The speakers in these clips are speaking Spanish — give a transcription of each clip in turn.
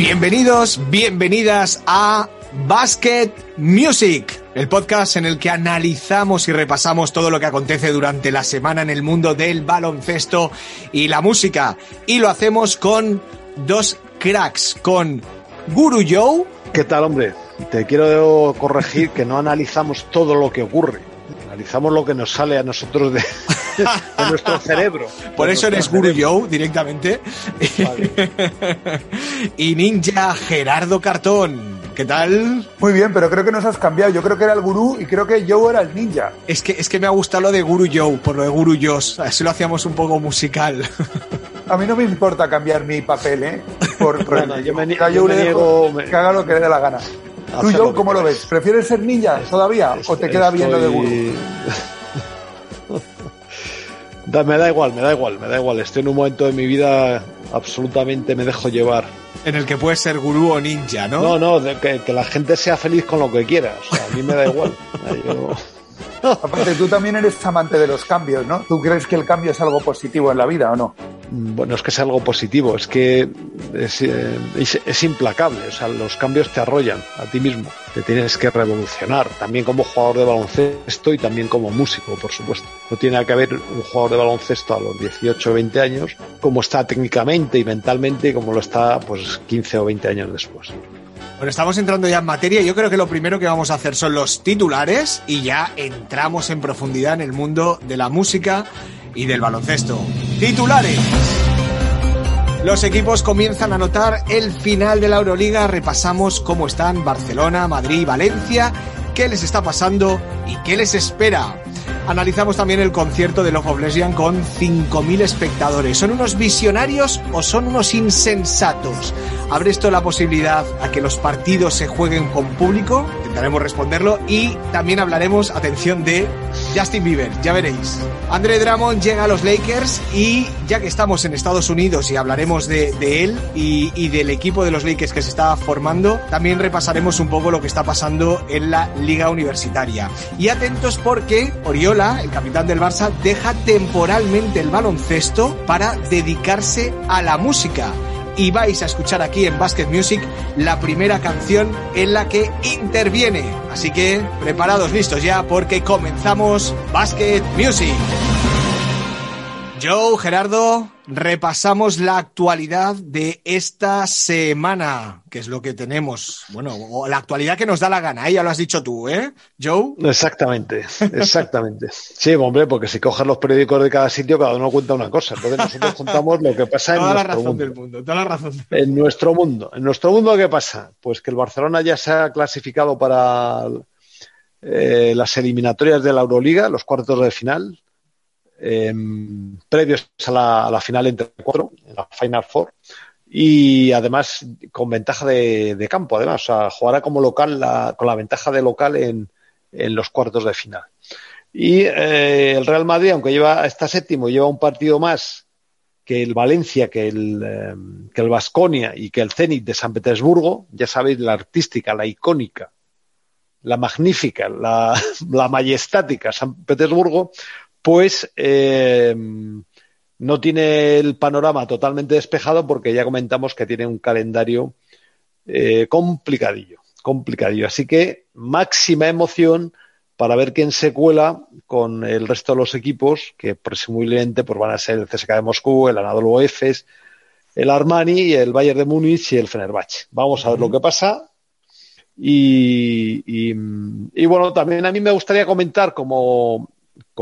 Bienvenidos, bienvenidas a Basket Music, el podcast en el que analizamos y repasamos todo lo que acontece durante la semana en el mundo del baloncesto y la música. Y lo hacemos con dos cracks, con Guru Joe. ¿Qué tal, hombre? Te quiero corregir que no analizamos todo lo que ocurre. Analizamos lo que nos sale a nosotros de, de nuestro cerebro. Por eso eres Guru Joe directamente. Vale. y Ninja Gerardo Cartón. ¿Qué tal? Muy bien, pero creo que nos has cambiado. Yo creo que era el gurú y creo que Joe era el ninja. Es que, es que me ha gustado lo de Guru Joe, por lo de Guru Joss. Así lo hacíamos un poco musical. A mí no me importa cambiar mi papel, ¿eh? Por, No, no, yo me yo Joe me le dejo niego- que haga lo que le dé la gana. ¿Tú, Joe, cómo lo ves? ¿Prefieres ser ninja todavía o te queda bien lo de gurú? Da- me da igual, me da igual, me da igual. Estoy en un momento de mi vida absolutamente me dejo llevar. En el que puedes ser gurú o ninja, ¿no? No, no, de que, que la gente sea feliz con lo que quiera. O sea, a mí me da igual. Yo- Aparte, tú también eres amante de los cambios, ¿no? ¿Tú crees que el cambio es algo positivo en la vida o no? Bueno, es que es algo positivo, es que es, eh, es- implacable, o sea, los cambios te arrollan a ti mismo, te tienes que revolucionar, también como jugador de baloncesto y también como músico, por supuesto. No tiene que haber un jugador de baloncesto a los 18 o 20 años como está técnicamente y mentalmente como lo está pues 15 o 20 años después. Bueno, estamos entrando ya en materia. Yo creo que lo primero que vamos a hacer son los titulares y ya entramos en profundidad en el mundo de la música y del baloncesto. Titulares. Los equipos comienzan a notar el final de la Euroliga. Repasamos cómo están Barcelona, Madrid, Valencia, qué les está pasando y qué les espera. Analizamos también el concierto de Love of Lesbian con 5.000 espectadores. ¿Son unos visionarios o son unos insensatos? ¿Abre esto la posibilidad a que los partidos se jueguen con público? Intentaremos responderlo y también hablaremos, atención, de Justin Bieber, ya veréis. André Drummond llega a los Lakers y ya que estamos en Estados Unidos y hablaremos de, de él y, y del equipo de los Lakers que se está formando, también repasaremos un poco lo que está pasando en la liga universitaria. Y atentos porque Oriola, el capitán del Barça, deja temporalmente el baloncesto para dedicarse a la música y vais a escuchar aquí en Basket Music la primera canción en la que interviene. Así que preparados, listos ya, porque comenzamos Basket Music. Joe, Gerardo, repasamos la actualidad de esta semana, que es lo que tenemos. Bueno, o la actualidad que nos da la gana, ¿eh? ya lo has dicho tú, ¿eh? Joe. Exactamente, exactamente. Sí, hombre, porque si coges los periódicos de cada sitio, cada uno cuenta una cosa. Entonces nosotros contamos lo que pasa en Toda la nuestro razón mundo. del mundo, toda la razón. En nuestro mundo. En nuestro mundo, ¿qué pasa? Pues que el Barcelona ya se ha clasificado para eh, las eliminatorias de la Euroliga, los cuartos de final, eh, previos a la, a la final entre cuatro, en la Final Four, y además con ventaja de, campo, además, jugará como local la- con la ventaja de local en, en los cuartos de final. Y eh, el Real Madrid, aunque lleva está séptimo, lleva un partido más que el Valencia, que el eh, que el Vasconia y que el Zenit de San Petersburgo, ya sabéis, la artística, la icónica, la magnífica, la, la majestática San Petersburgo, pues eh, no tiene el panorama totalmente despejado porque ya comentamos que tiene un calendario eh, complicadillo, complicadillo. Así que máxima emoción para ver quién se cuela con el resto de los equipos, que presumiblemente pues, van a ser el CSKA de Moscú, el Anadolu Efes, el Armani, el Bayern de Múnich y el Fenerbahce. Vamos a ver lo que pasa. Y, y, y, bueno, también a mí me gustaría comentar como,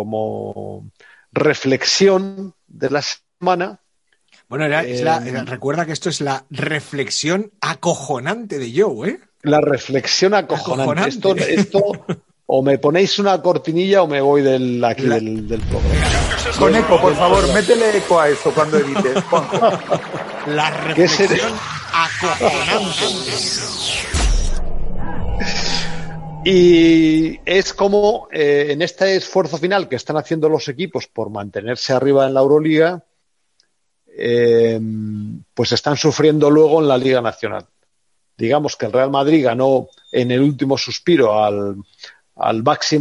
como reflexión de la semana Bueno, era- es la- Eh, era- recuerda que esto es la reflexión acojonante de Joe, ¿eh? La reflexión acojonante. Acojonante. Esto, esto, o me ponéis una cortinilla o me voy del, aquí La- del, del programa. Con eco, por favor, métele eco a eso cuando edites. Juanjo. La reflexión acojonante. Y es como eh, en este esfuerzo final que están haciendo los equipos por mantenerse arriba en la Euroliga, eh, pues están sufriendo luego en la Liga Nacional. Digamos que el Real Madrid ganó en el último suspiro al, al Baxi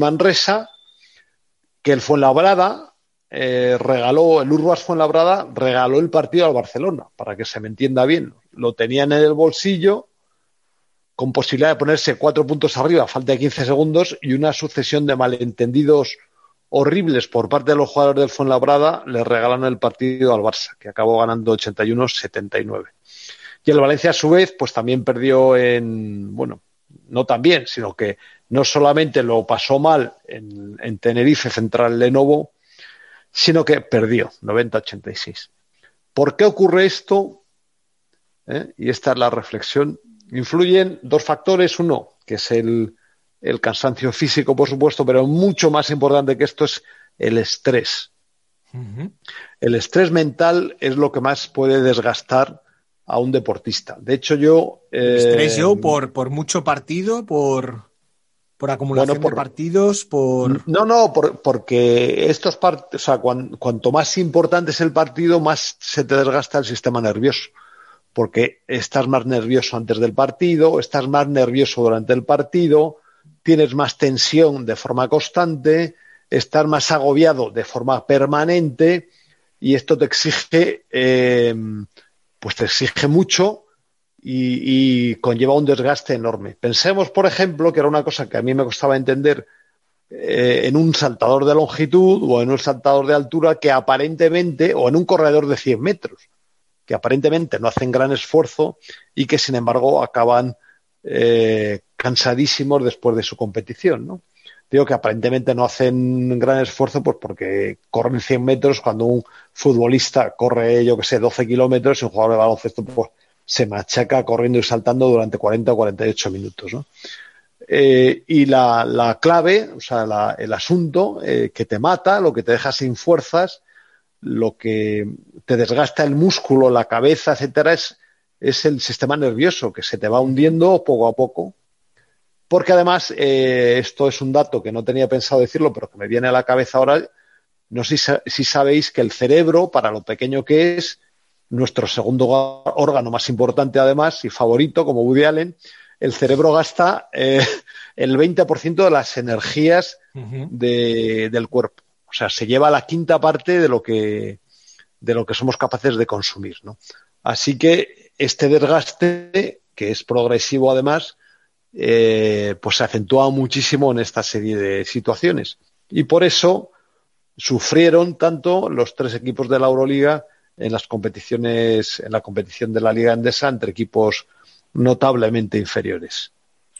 que el Fuenlabrada eh, regaló, el Urbas Fuenlabrada regaló el partido al Barcelona, para que se me entienda bien. Lo tenían en el bolsillo con posibilidad de ponerse cuatro puntos arriba falta de 15 segundos y una sucesión de malentendidos horribles por parte de los jugadores del Fuenlabrada le regalaron el partido al Barça, que acabó ganando 81-79. Y el Valencia, a su vez, pues también perdió en, bueno, no también, sino que no solamente lo pasó mal en, en Tenerife Central Lenovo, sino que perdió 90-86. ¿Por qué ocurre esto? ¿Eh? Y esta es la reflexión influyen dos factores. Uno, que es el, el, cansancio físico, por supuesto, pero mucho más importante que esto es el estrés. Uh -huh. El estrés mental es lo que más puede desgastar a un deportista. De hecho, yo. Eh, ¿Estrés yo por, por mucho partido, por, por acumulación bueno, por, de partidos, por. No, no, por, porque estos partidos, o sea, cuan, cuanto más importante es el partido, más se te desgasta el sistema nervioso porque estás más nervioso antes del partido, estás más nervioso durante el partido, tienes más tensión de forma constante, estás más agobiado de forma permanente y esto te exige, eh, pues te exige mucho y, conlleva un desgaste enorme. Pensemos, por ejemplo, que era una cosa que a mí me costaba entender eh, en un saltador de longitud o en un saltador de altura que aparentemente, o en un corredor de 100 metros, que aparentemente no hacen gran esfuerzo y que sin embargo acaban eh, cansadísimos después de su competición, ¿no? Digo que aparentemente no hacen gran esfuerzo pues porque corren 100 metros cuando un futbolista corre, yo que sé, 12 kilómetros y un jugador de baloncesto pues, se machaca corriendo y saltando durante 40 o 48 minutos, ¿no? Eh, y la, la, clave, o sea, la, el asunto eh, que te mata, lo que te deja sin fuerzas, lo que te desgasta el músculo, la cabeza, etcétera, es, es el sistema nervioso que se te va hundiendo poco a poco. Porque además, eh, esto es un dato que no tenía pensado decirlo, pero que me viene a la cabeza ahora. No sé si, si sabéis que el cerebro, para lo pequeño que es, nuestro segundo órgano más importante además y favorito, como Woody Allen, el cerebro gasta eh, el 20% de las energías uh -huh. de, del cuerpo. O sea, se lleva la quinta parte de lo que, de lo que somos capaces de consumir, ¿no? Así que este desgaste, que es progresivo además, eh, pues se acentúa muchísimo en esta serie de situaciones. Y por eso sufrieron tanto los tres equipos de la Euroliga en las competiciones, en la competición de la Liga Endesa entre equipos notablemente inferiores.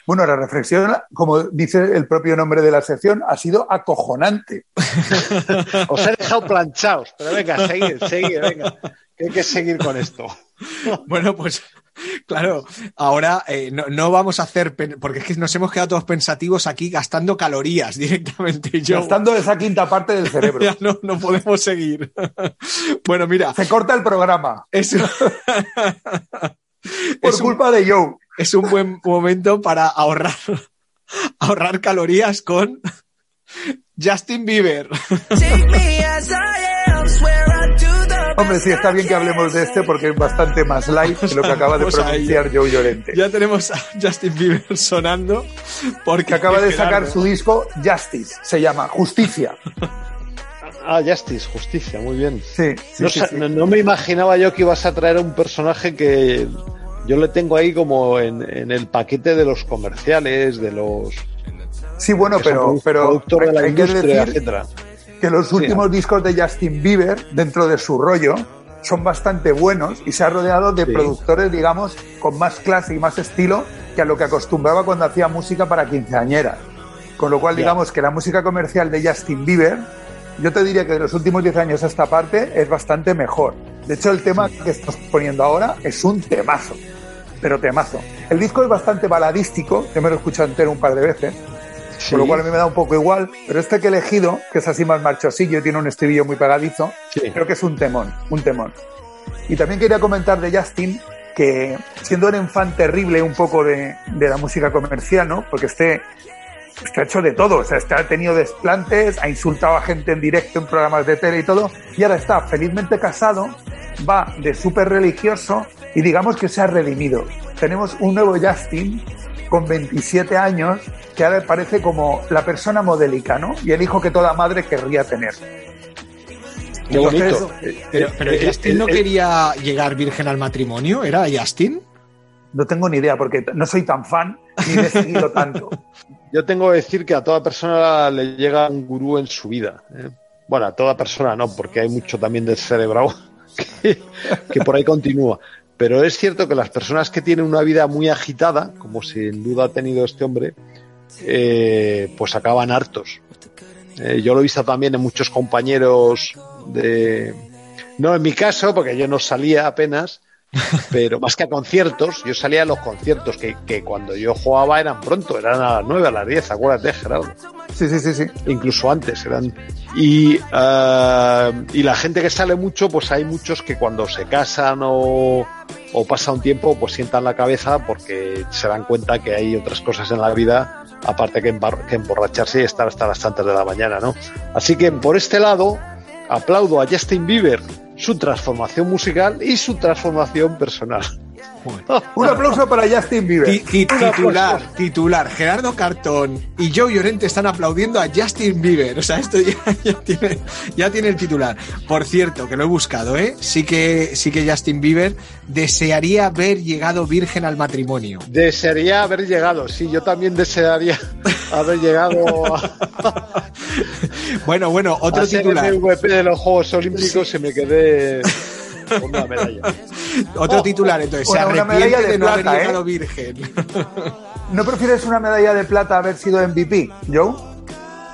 Bueno, la reflexión, como dice el propio nombre de la sección, ha sido acojonante. Os he dejado planchados, pero venga, seguid, seguid, venga, que hay que seguir con esto. Bueno, pues claro, ahora eh, no, no, vamos a hacer, porque es que nos hemos quedado todos pensativos aquí gastando calorías directamente. Yo, gastando esa quinta parte del cerebro. ya no, no podemos seguir. bueno, mira. Se corta el programa. Es, Por es culpa un, de Joe. Es un buen momento para ahorrar, ahorrar calorías con Justin Bieber. Hombre, sí, está bien que hablemos de este porque es bastante más light que lo que acaba de pronunciar Joe Llorente. Ya tenemos a Justin Bieber sonando porque que acaba de sacar su disco Justice, se llama Justicia. Ah, Justice, Justicia, muy bien. Sí, sí, no, sí, sí. no, no me imaginaba yo que ibas a traer a un personaje que yo le tengo ahí como en, en el paquete de los comerciales, de los... Sí, bueno, pero, pero productor de la hay industria, que decir etcétera. que los últimos discos de Justin Bieber, dentro de su rollo, son bastante buenos y se ha rodeado de productores, digamos, con más clase y más estilo que a lo que acostumbraba cuando hacía música para quinceañeras. Con lo cual, digamos que la música comercial de Justin Bieber, yo te diría que de los últimos 10 años a esta parte es bastante mejor. De hecho, el tema que estamos poniendo ahora es un temazo, pero temazo. El disco es bastante baladístico, yo me lo he escuchado entero un par de veces, por lo cual a mí me da un poco igual, pero este que he elegido, que es así más marchosillo tiene un estribillo muy pegadizo, creo que es un temón, un temón. Y también quería comentar de Justin que siendo un fan terrible un poco de, de la música comercial, ¿no? Porque este está hecho de todo, o sea, ha tenido desplantes, ha insultado a gente en directo en programas de tele y todo, y ahora está felizmente casado, va de súper religioso y digamos que se ha redimido. Tenemos un nuevo Justin con 27 años que ahora parece como la persona modélica, ¿no? Y el hijo que toda madre querría tener. Qué bonito. Pero, pero eh, Justin eh, no eh, quería llegar virgen al matrimonio, ¿era Justin? No tengo ni idea porque no soy tan fan ni he seguido tanto. Yo tengo que decir que a toda persona le llega un gurú en su vida. Bueno, a toda persona no, porque hay mucho también del cerebro que, por ahí continúa. Pero es cierto que las personas que tienen una vida muy agitada, como sin duda ha tenido este hombre, pues acaban hartos. yo lo he visto también en muchos compañeros de... No en mi caso, porque yo no salía apenas, pero más que a conciertos, yo salía a los conciertos que, que, cuando yo jugaba eran pronto, eran a las 9, a las 10, acuérdate, Gerardo. Sí, sí, sí, sí. Incluso antes eran. Y, uh, y la gente que sale mucho, pues hay muchos que cuando se casan o, o pasa un tiempo, pues sientan la cabeza porque se dan cuenta que hay otras cosas en la vida aparte que, que emborracharse y estar hasta las tantas de la mañana, ¿no? Así que por este lado, aplaudo a Justin Bieber su transformación musical y su transformación personal. Un aplauso para Justin Bieber. titular, titular. Gerardo Cartón y Joe Llorente están aplaudiendo a Justin Bieber. O sea, esto ya, tiene, ya tiene el titular. Por cierto, que lo he buscado, ¿eh? Sí que, sí que Justin Bieber desearía haber llegado virgen al matrimonio. Desearía haber llegado, sí, yo también desearía haber llegado. bueno, bueno, otro a titular. el MVP de los Juegos Olímpicos se me quedé una medalla. Otro oh, titular, entonces, se arrepiente de, de, no haber llegado ¿eh? virgen. ¿No prefieres una medalla de plata haber sido MVP, Joe?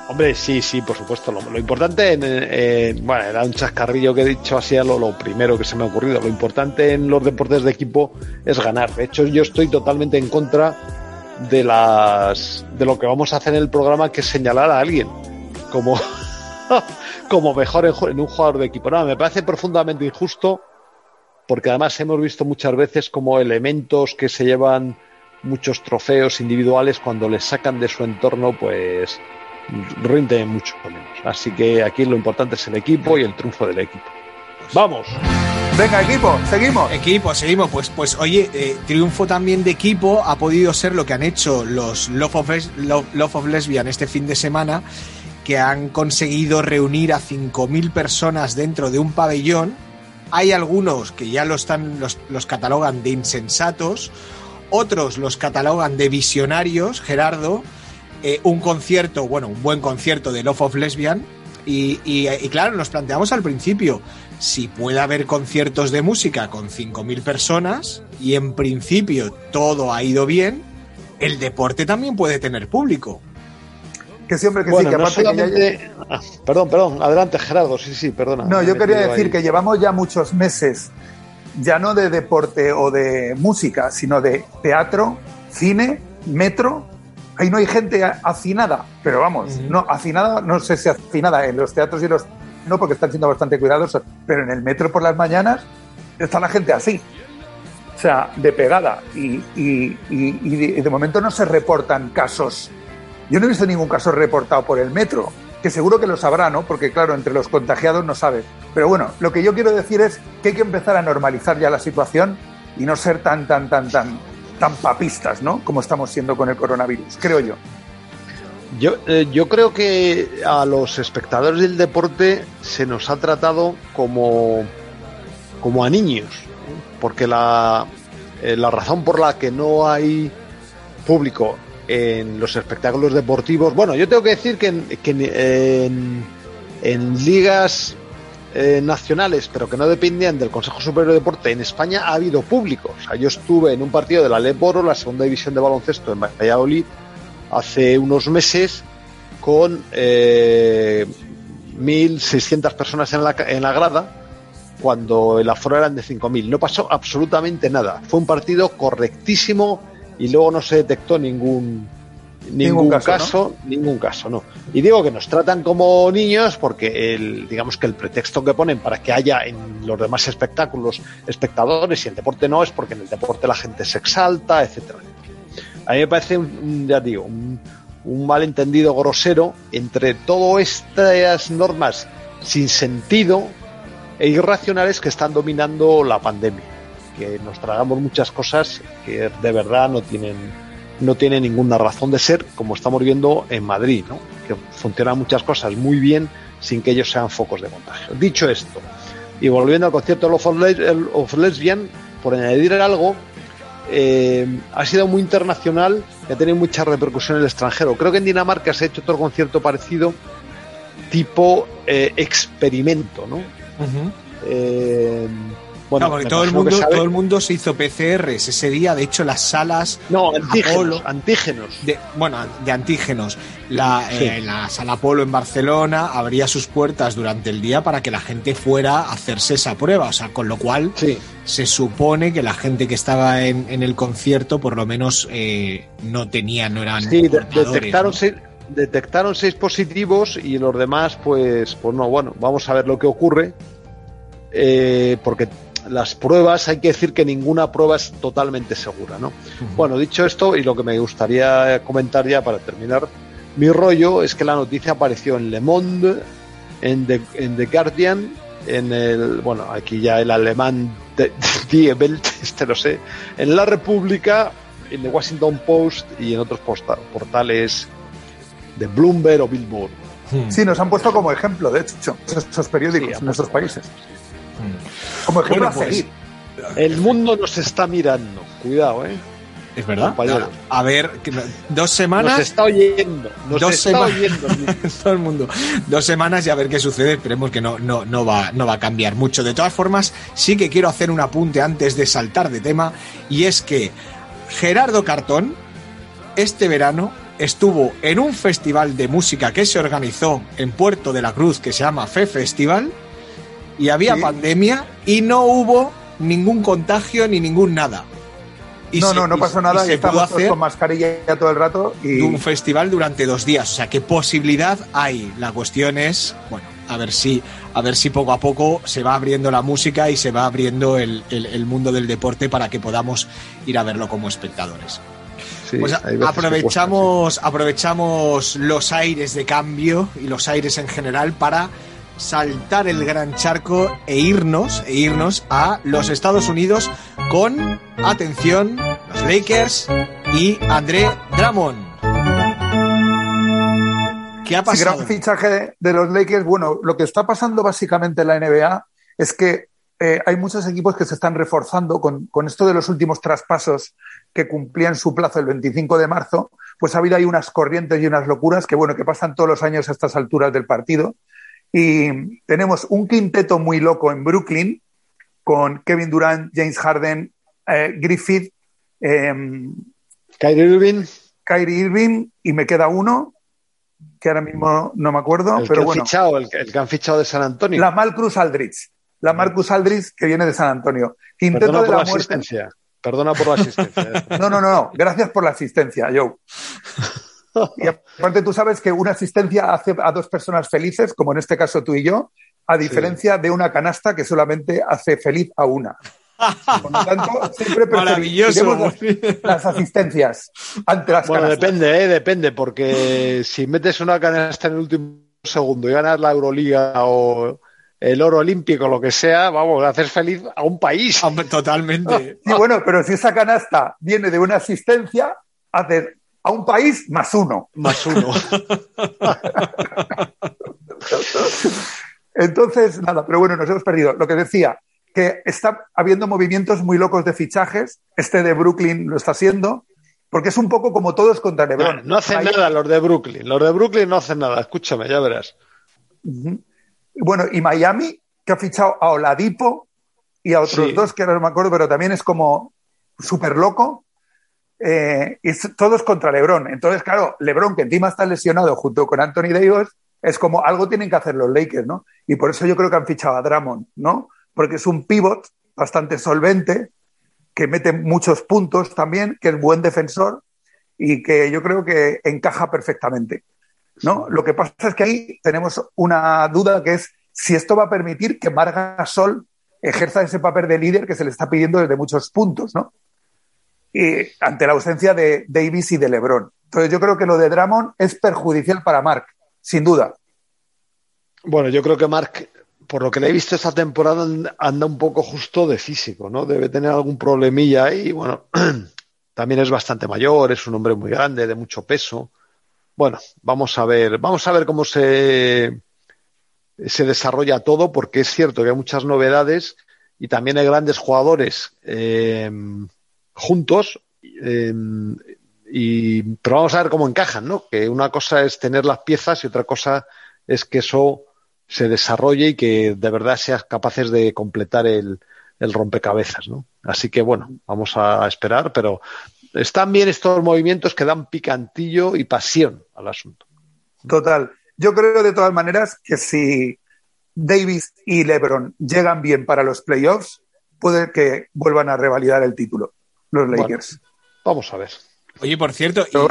Hombre, sí, sí, por supuesto. Lo, importante, en, bueno, era un chascarrillo que he dicho así, lo, lo primero que se me ha ocurrido. Lo importante en los deportes de equipo es ganar. De hecho, yo estoy totalmente en contra de las de lo que vamos a hacer en el programa, que es señalar a alguien como como mejor en, un jugador de equipo. No, me parece profundamente injusto porque además hemos visto muchas veces como elementos que se llevan muchos trofeos individuales cuando les sacan de su entorno pues rinden mucho menos. Así que aquí lo importante es el equipo y el triunfo del equipo. Vamos. Venga, equipo, seguimos. Equipo, seguimos. Pues, pues oye, eh, triunfo también de equipo ha podido ser lo que han hecho los Love of, Love of Lesbian este fin de semana que han conseguido reunir a 5.000 personas dentro de un pabellón. Hay algunos que ya lo están, los, catalogan de insensatos, otros los catalogan de visionarios, Gerardo. Eh, un concierto, bueno, un buen concierto de Love of Lesbian. Y, y claro, nos planteamos al principio, si puede haber conciertos de música con 5.000 personas y en principio todo ha ido bien, el deporte también puede tener público que siempre que sí, que aparte ah, perdón, perdón, adelante Gerardo, sí, sí, perdona. No, yo quería decir que llevamos ya muchos meses, ya no de deporte o de música, sino de teatro, cine, metro. Ahí no hay gente hacinada, pero vamos, no, hacinada, no sé si hacinada en los teatros y los. No, porque están siendo bastante cuidadosos, pero en el metro por las mañanas está la gente así. O sea, de pegada. y de momento no se reportan casos yo no he visto ningún caso reportado por el metro, que seguro que lo sabrá, ¿no? Porque claro, entre los contagiados no sabe. Pero bueno, lo que yo quiero decir es que hay que empezar a normalizar ya la situación y no ser tan, tan, tan, tan, tan papistas, ¿no? Como estamos siendo con el coronavirus, creo yo. Yo, eh, yo creo que a los espectadores del deporte se nos ha tratado como, como a niños, porque la, eh, la razón por la que no hay público en los espectáculos deportivos. Bueno, yo tengo que decir que en, en, ligas eh, nacionales, pero que no dependían del Consejo Superior de Deporte, en España ha habido público. O sea, yo estuve en un partido de la Leporo, la segunda división de baloncesto en Valladolid, hace unos meses, con eh, 1.600 personas en la, en la grada cuando el aforo eran de 5.000. No pasó absolutamente nada. Fue un partido correctísimo y luego no se detectó ningún, ningún, caso, ningún caso, no. Y digo que nos tratan como niños porque el, digamos que el pretexto que ponen para que haya en los demás espectáculos espectadores y el deporte no es porque en el deporte la gente se exalta, etcétera. A mí me parece, un, ya digo, un, un malentendido grosero entre todas estas normas sin sentido e irracionales que están dominando la pandemia. Que nos tragamos muchas cosas que de verdad no tienen, no tienen ninguna razón de ser, como estamos viendo en Madrid, ¿no? que funcionan muchas cosas muy bien sin que ellos sean focos de contagio. Dicho esto, y volviendo al concierto of Lesbian, por añadir algo, eh, ha sido muy internacional y ha tenido mucha repercusión en el extranjero. Creo que en Dinamarca se ha hecho otro concierto parecido, tipo eh, experimento, ¿no? Bueno, todo el, mundo, todo el mundo se hizo PCRs ese día. De hecho, las salas. No, antígenos. antígenos. De, bueno, de antígenos. La, eh, la sala Apolo en Barcelona abría sus puertas durante el día para que la gente fuera a hacerse esa prueba. O sea, con lo cual se supone que la gente que estaba en, el concierto, por lo menos, eh, no tenía, no eran. Sí, detectaron. Seis, detectaron seis positivos y los demás, pues, pues no, bueno, vamos a ver lo que ocurre. Eh, porque las pruebas, hay que decir que ninguna prueba es totalmente segura, ¿no? Bueno, dicho esto, y lo que me gustaría comentar ya para terminar mi rollo, es que la noticia apareció en Le Monde, en The, en The Guardian, en el, bueno, aquí ya el alemán Die Welt, este lo sé, en La República, en The Washington Post y en otros portales de Bloomberg o Billboard. Sí, nos han puesto como ejemplo, de hecho, esos periódicos en nuestros países. Como ejemplo pues, El mundo nos está mirando. Cuidado, ¿eh? Es verdad. A ver, dos semanas. Nos está oyendo. Nos dos está oyendo. todo el mundo. Dos semanas y a ver qué sucede. Esperemos que no, no, no, va, no va a cambiar mucho. De todas formas, sí que quiero hacer un apunte antes de saltar de tema. Y es que Gerardo Cartón, este verano, estuvo en un festival de música que se organizó en Puerto de la Cruz que se llama Fe Festival y había pandemia y no hubo ningún contagio ni ningún nada. Y no, no, no pasó nada y, estamos con mascarilla todo el rato. Y... Un festival durante dos días, o sea, ¿qué posibilidad hay? La cuestión es, bueno, a ver si, a ver si poco a poco se va abriendo la música y se va abriendo el, mundo del deporte para que podamos ir a verlo como espectadores. pues aprovechamos, aprovechamos los aires de cambio y los aires en general para saltar el gran charco e irnos, e irnos a los Estados Unidos con, atención, los Lakers y André Drummond. ¿Qué ha pasado? gran fichaje de, los Lakers. Bueno, lo que está pasando básicamente en la NBA es que eh, hay muchos equipos que se están reforzando con, con, esto de los últimos traspasos que cumplían su plazo el 25 de marzo. Pues ha habido ahí unas corrientes y unas locuras que, bueno, que pasan todos los años a estas alturas del partido. Y tenemos un quinteto muy loco en Brooklyn con Kevin Durant, James Harden, eh, Griffith, eh, Kyrie Irving. Kyrie Irving y me queda uno que ahora mismo no me acuerdo, el pero que bueno. Fichado, el, que han fichado de San Antonio. La Malcruz Aldrich. La Marcus Aldrich que viene de San Antonio. Quinteto Perdona de por la, asistencia. Perdona por la asistencia. no, no, no, no. Gracias por la asistencia, Joe. Y aparte tú sabes que una asistencia hace a dos personas felices, como en este caso tú y yo, a diferencia de una canasta que solamente hace feliz a una. Por lo tanto, siempre Maravilloso. Las, asistencias ante las Bueno, depende, ¿eh? depende, porque si metes una canasta en el último segundo y ganas la Euroliga o el oro olímpico, lo que sea, vamos, hacer feliz a un país. Totalmente. Sí, bueno, pero si esa canasta viene de una asistencia, haces a un país más uno. Más uno. Entonces, nada, pero bueno, nos hemos perdido. Lo que decía, que está habiendo movimientos muy locos de fichajes. Este de Brooklyn lo está haciendo, porque es un poco como todos contra LeBron. No, hacen nada los de Brooklyn. Los de Brooklyn no hacen nada. Escúchame, ya verás. Bueno, y Miami, que ha fichado a Oladipo y a otros dos que ahora no me acuerdo, pero también es como súper loco eh, y todos contra LeBron. Entonces, claro, LeBron, que encima está lesionado junto con Anthony Davis, es como algo tienen que hacer los Lakers, ¿no? Y por eso yo creo que han fichado a Drummond, ¿no? porque es un pivot bastante solvente, que mete muchos puntos también, que es buen defensor y que yo creo que encaja perfectamente. ¿no? Lo que pasa es que ahí tenemos una duda que es si esto va a permitir que Marga Sol ejerza ese papel de líder que se le está pidiendo desde muchos puntos, ¿no? Y ante la ausencia de Davis y de LeBron. Entonces yo creo que lo de Drummond es perjudicial para Mark, sin duda. Bueno, yo creo que Mark, por lo que le he visto esta temporada, anda un poco justo de físico, ¿no? Debe tener algún problemilla ahí. Bueno, también es bastante mayor, es un hombre muy grande, de mucho peso. Bueno, vamos a ver, vamos a ver cómo se, se desarrolla todo, porque es cierto que hay muchas novedades y también hay grandes jugadores eh, juntos. Eh, y, pero vamos a ver cómo encajan, ¿no? Que una cosa es tener las piezas y otra cosa es que eso se desarrolle y que de verdad seas capaces de completar el, el rompecabezas, ¿no? Así que bueno, vamos a esperar, pero están bien estos movimientos que dan picantillo y pasión al asunto. Total. Yo creo de todas maneras que si Davis y LeBron llegan bien para los playoffs, puede que vuelvan a revalidar el título, los Lakers. vamos a ver. Oye, por cierto, yo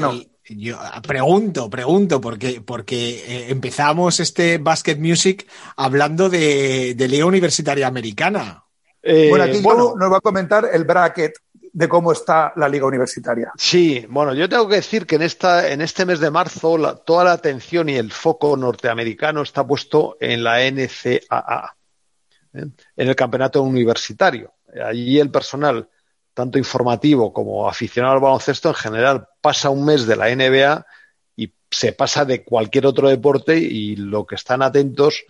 pregunto, pregunto, porque, porque eh, empezamos este Basket Music hablando de, Liga Universitaria Americana. Eh, bueno, aquí nos va a comentar el bracket de cómo está la liga universitaria. Sí, bueno, yo tengo que decir que en, esta, en este mes de marzo toda la atención y el foco norteamericano está puesto en la NCAA, ¿eh? en el campeonato universitario. Allí el personal tanto informativo como aficionado al baloncesto, en general pasa un mes de la NBA y se pasa de cualquier otro deporte y lo que están atentos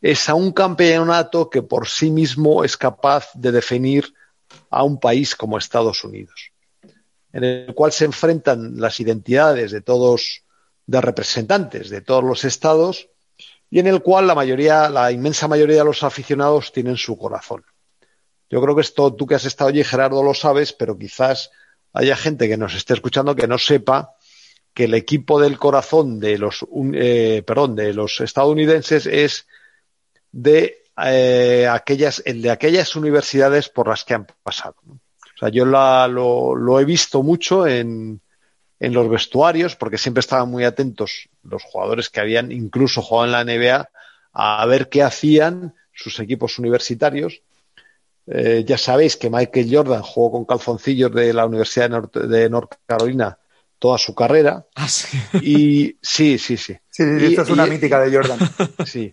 es a un campeonato que por sí mismo es capaz de definir a un país como Estados Unidos, en el cual se enfrentan las identidades de todos, de representantes de todos los estados y en el cual la mayoría, la inmensa mayoría de los aficionados tienen su corazón. Yo creo que esto, tú que has estado allí, Gerardo, lo sabes, pero quizás haya gente que nos esté escuchando que no sepa que el equipo del corazón de los, eh, perdón, de los estadounidenses es de eh, aquellas, el de aquellas universidades por las que han pasado. O sea, yo lo, he visto mucho en, en los vestuarios, porque siempre estaban muy atentos los jugadores que habían incluso jugado en la NBA a ver qué hacían sus equipos universitarios eh, ya sabéis que Michael Jordan jugó con calzoncillos de la Universidad de, North, Carolina toda su carrera. Ah, sí. Y sí, sí, sí. Sí, esto es una mítica de Jordan. Sí.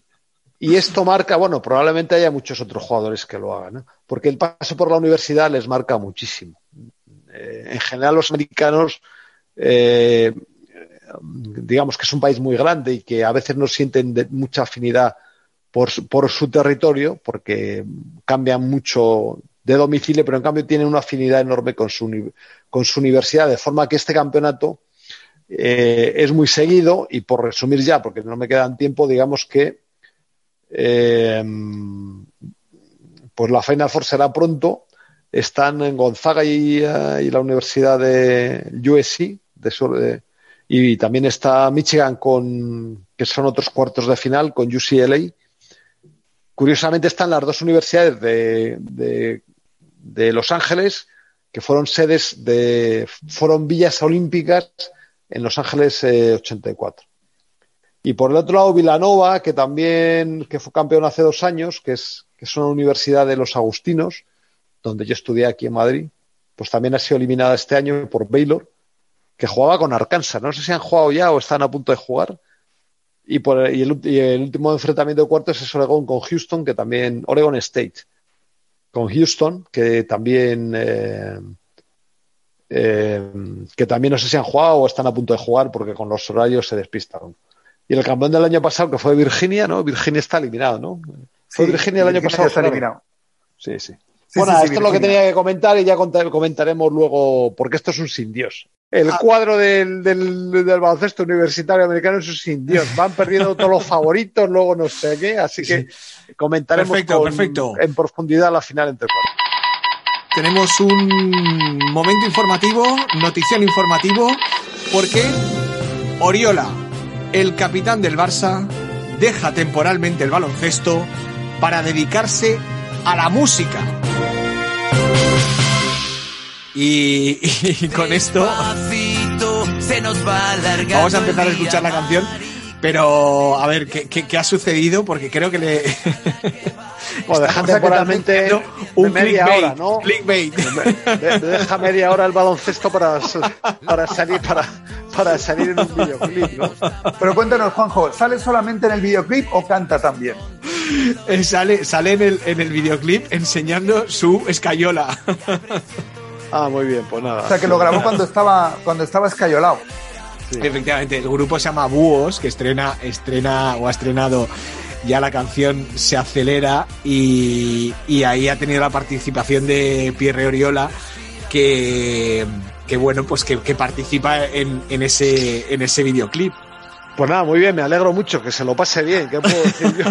Y esto marca, bueno, probablemente haya muchos otros jugadores que lo hagan, porque el paso por la universidad les marca muchísimo. Eh, en general, los americanos, eh, digamos que es un país muy grande y que a veces no sienten mucha afinidad por, su territorio, porque cambian mucho de domicilio, pero en cambio tienen una afinidad enorme con su, con su universidad, de forma que este campeonato eh, es muy seguido y por resumir ya, porque no me quedan tiempo, digamos que eh, pues la Final Four será pronto. Están en Gonzaga y, eh, la Universidad de USC de, y también está Michigan con que son otros cuartos de final con UCLA Curiosamente están las dos universidades de, Los Ángeles, que fueron sedes de, fueron villas olímpicas en Los Ángeles 84. Eh, y por el otro lado, Vilanova, que también que fue campeón hace dos años, que es, que es una universidad de los Agustinos, donde yo estudié aquí en Madrid, pues también ha sido eliminada este año por Baylor, que jugaba con Arkansas. No sé si han jugado ya o están a punto de jugar, y, por, el, último enfrentamiento de cuartos es Oregon con Houston, que también, Oregon State, con Houston, que también, eh, eh, que también no sé si han jugado o están a punto de jugar porque con los horarios se despistaron. Y el campeón del año pasado, que fue Virginia, ¿no? Virginia está eliminado, ¿no? Fue Virginia el año pasado. Está eliminado. Sí, sí. bueno, esto es lo que tenía que comentar y ya comentaremos luego, porque esto es un sin Dios. El ah. cuadro del, del, baloncesto universitario americano es un sin Dios. Van perdiendo todos los favoritos, luego no sé qué, así que comentaremos en profundidad la final entre cuatro. Tenemos un momento informativo, notición informativo, porque Oriola, el capitán del Barça, deja temporalmente el baloncesto para dedicarse a la música. Y, y con esto se nos va vamos a empezar a escuchar la canción. Pero, a ver, ¿qué, qué, qué ha sucedido? Porque creo que le... O deja temporalmente un media clickbait, hora, ¿no? clickbait. De- de- deja media hora el baloncesto para, para salir para, para salir en un videoclip, ¿no? Pero cuéntanos, Juanjo, ¿sale solamente en el videoclip o canta también? Eh, sale sale en, el, en el videoclip enseñando su escayola. Ah, muy bien, pues nada. O sea, que lo grabó cuando estaba, cuando estaba escayolado. Efectivamente, el grupo se llama Búhos, que estrena, estrena o ha estrenado ya la canción Se Acelera y, y ahí ha tenido la participación de Pierre Oriola, que, que bueno, pues que, que participa en, en ese, en ese videoclip. Pues nada, muy bien, me alegro mucho, que se lo pase bien. ¿Qué puedo decir yo?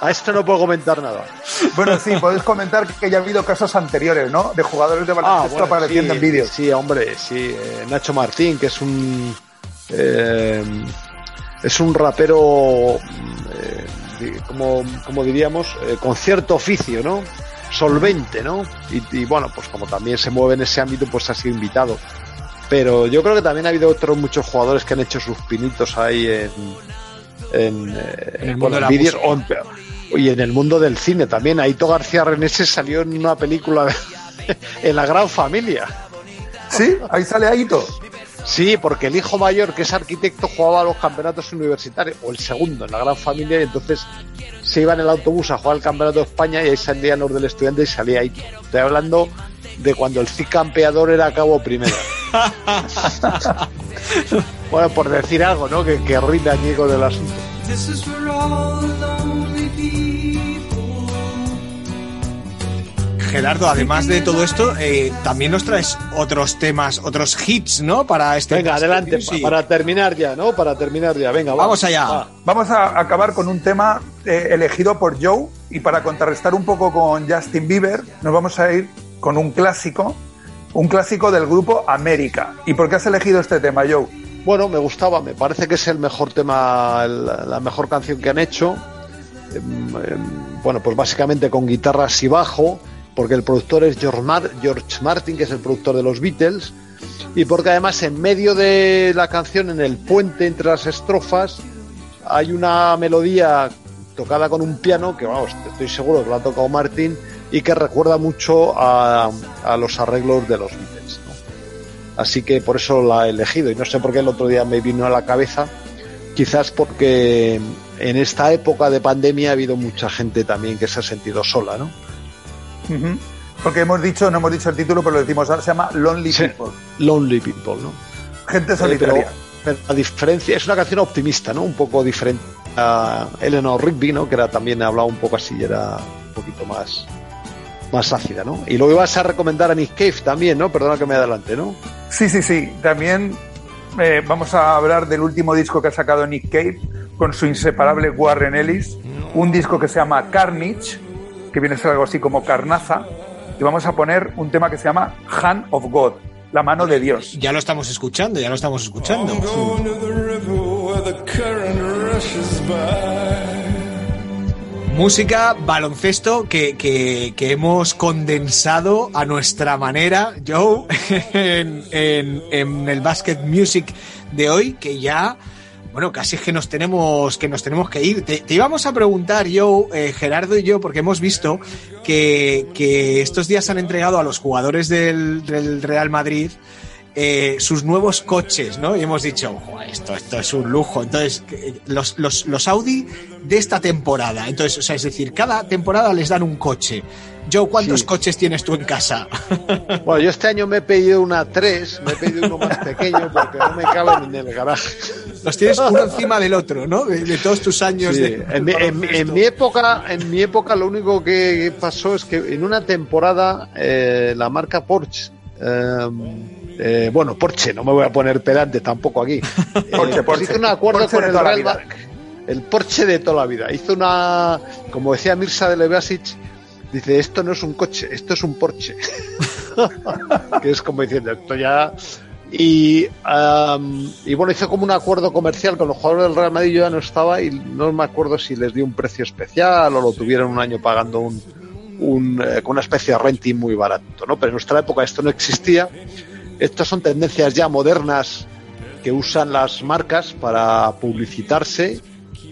A esto no puedo comentar nada. Bueno, sí, podéis comentar que ya ha habido casos anteriores, ¿no? De jugadores de Ah, baloncesto bueno, apareciendo sí, en vídeos. Sí, hombre, sí. eh, Nacho Martín, que es un. eh, es un rapero. eh, di- como, como diríamos, eh, con cierto oficio, ¿no? Solvente, ¿no? Y, y bueno, pues como también se mueve en ese ámbito, pues ha sido invitado. Pero yo creo que también ha habido otros muchos jugadores que han hecho sus pinitos ahí en. En, eh, En el mundo de la vídeos música. o en- y en el mundo del cine también. Aito García Renese salió en una película en la gran familia. Sí, ahí sale Aito. Sí, porque el hijo mayor, que es arquitecto, jugaba a los campeonatos universitarios, o el segundo en la gran familia, y entonces se iba en el autobús a jugar al campeonato de España y ahí salían los del estudiante y salía ahí. Estoy hablando de cuando el CIC campeador era cabo primero. bueno, por decir algo, ¿no? Que, que rinda añigo del asunto. This is all. Gerardo, además de todo esto, eh, también nos traes otros temas, otros hits, ¿no? Para este Venga, adelante, Sí. pa- para terminar ya, ¿no? Para terminar ya, venga, Vamos allá. Va. Vamos a acabar con un tema eh, elegido por Joe y para contrarrestar un poco con Justin Bieber nos vamos a ir con un clásico, un clásico del grupo América. ¿Y por qué has elegido este tema, Joe? Bueno, me gustaba, me parece que es el mejor tema, la mejor canción que han hecho. Em, em, Bueno, pues básicamente con guitarras y bajo, porque el productor es George, Mar- George Martin, que es el productor de los Beatles, y porque además en medio de la canción, en el puente entre las estrofas, hay una melodía tocada con un piano, que vamos, estoy seguro que lo ha tocado Martin, y que recuerda mucho a, a los arreglos de los Beatles. ¿no? Así que por eso la he elegido. Y no sé por qué el otro día me vino a la cabeza. Quizás porque en esta época de pandemia ha habido mucha gente también que se ha sentido sola, ¿no? Porque hemos dicho, no hemos dicho el título, pero lo decimos ahora, se llama Lonely Sí. People. Lonely People, ¿no? Gente Eh, pero, solitaria. pero a diferencia, es una canción optimista, ¿no? Un poco diferente a Eleanor Rigby, ¿no? Que era también hablaba un poco así, era un poquito más más ácida, ¿no? Y lo ibas a recomendar a Nick Cave también, ¿no? Perdona que me adelante, ¿no? Sí, sí, sí. También eh, vamos a hablar del último disco que ha sacado Nick Cave con su inseparable Warren Ellis. Un disco que se llama Carnage, que viene a ser algo así como carnaza. Y vamos a poner un tema que se llama Hand of God, la mano de Dios. Ya lo estamos escuchando, ya lo estamos escuchando. Música, baloncesto que, que- hemos condensado a nuestra manera, Joe, en, en- el Basket Music de hoy, que ya, bueno, casi es que nos tenemos que, nos tenemos que ir. Te, íbamos a preguntar, Joe, eh, Gerardo y yo, porque hemos visto que, que estos días han entregado a los jugadores del Real Madrid eh, sus nuevos coches, ¿no? Y hemos dicho, "Joder, esto, esto es un lujo. Entonces, que- los, los, los Audi de esta temporada. Entonces, o sea, es decir, cada temporada les dan un coche. Joe, ¿cuántos Sí. coches tienes tú en casa? Bueno, yo este año me he pedido una 3, me he pedido uno más pequeño porque no me caben en el garaje. Los tienes uno encima del otro, ¿no? De, de todos tus años Sí, de. en, mi, en mi- en mi época, en mi época lo único que pasó es que en una temporada eh, la marca Porsche, eh, eh, bueno Porsche, no me voy a poner pedante tampoco aquí, eh, Porsche, pues Porsche. hizo un acuerdo Porsche con el Real. Madrid, el Porsche de toda la vida, hizo una, como decía Mirza de Levasic, dice esto no es un coche, esto es un Porsche, que es como diciendo esto ya Y, um, y, bueno, hice como un acuerdo comercial con los jugadores del Real Madrid, yo ya no estaba y no me acuerdo si les di un precio especial o lo tuvieron un año pagando un, un, eh, con una especie de renting muy barato, ¿no? Pero en nuestra época esto no existía. Estas son tendencias ya modernas que usan las marcas para publicitarse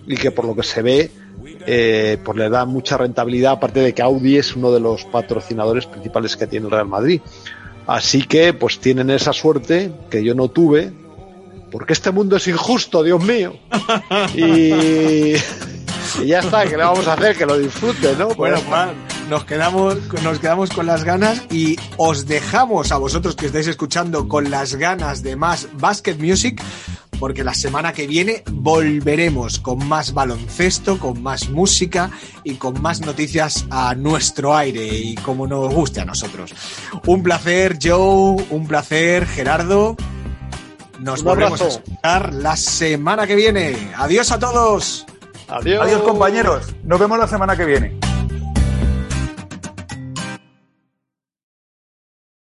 y que por lo que se ve eh, pues le da mucha rentabilidad, aparte de que Audi es uno de los patrocinadores principales que tiene el Real Madrid. Así que pues tienen esa suerte que yo no tuve, porque este mundo es injusto, Dios mío. Y, y ya está, que le vamos a hacer? Que lo disfrute, ¿no? Bueno, Pues, Juan, nos quedamos, nos quedamos con las ganas y os dejamos a vosotros que estáis escuchando con las ganas de más Basket Music, porque la semana que viene volveremos con más baloncesto, con más música y con más noticias a nuestro aire y como nos guste a nosotros. Un placer, Joe, un placer, Gerardo. Nos Un volvemos a escuchar la semana que viene. Adiós a todos. Adiós. Adiós compañeros, nos vemos la semana que viene.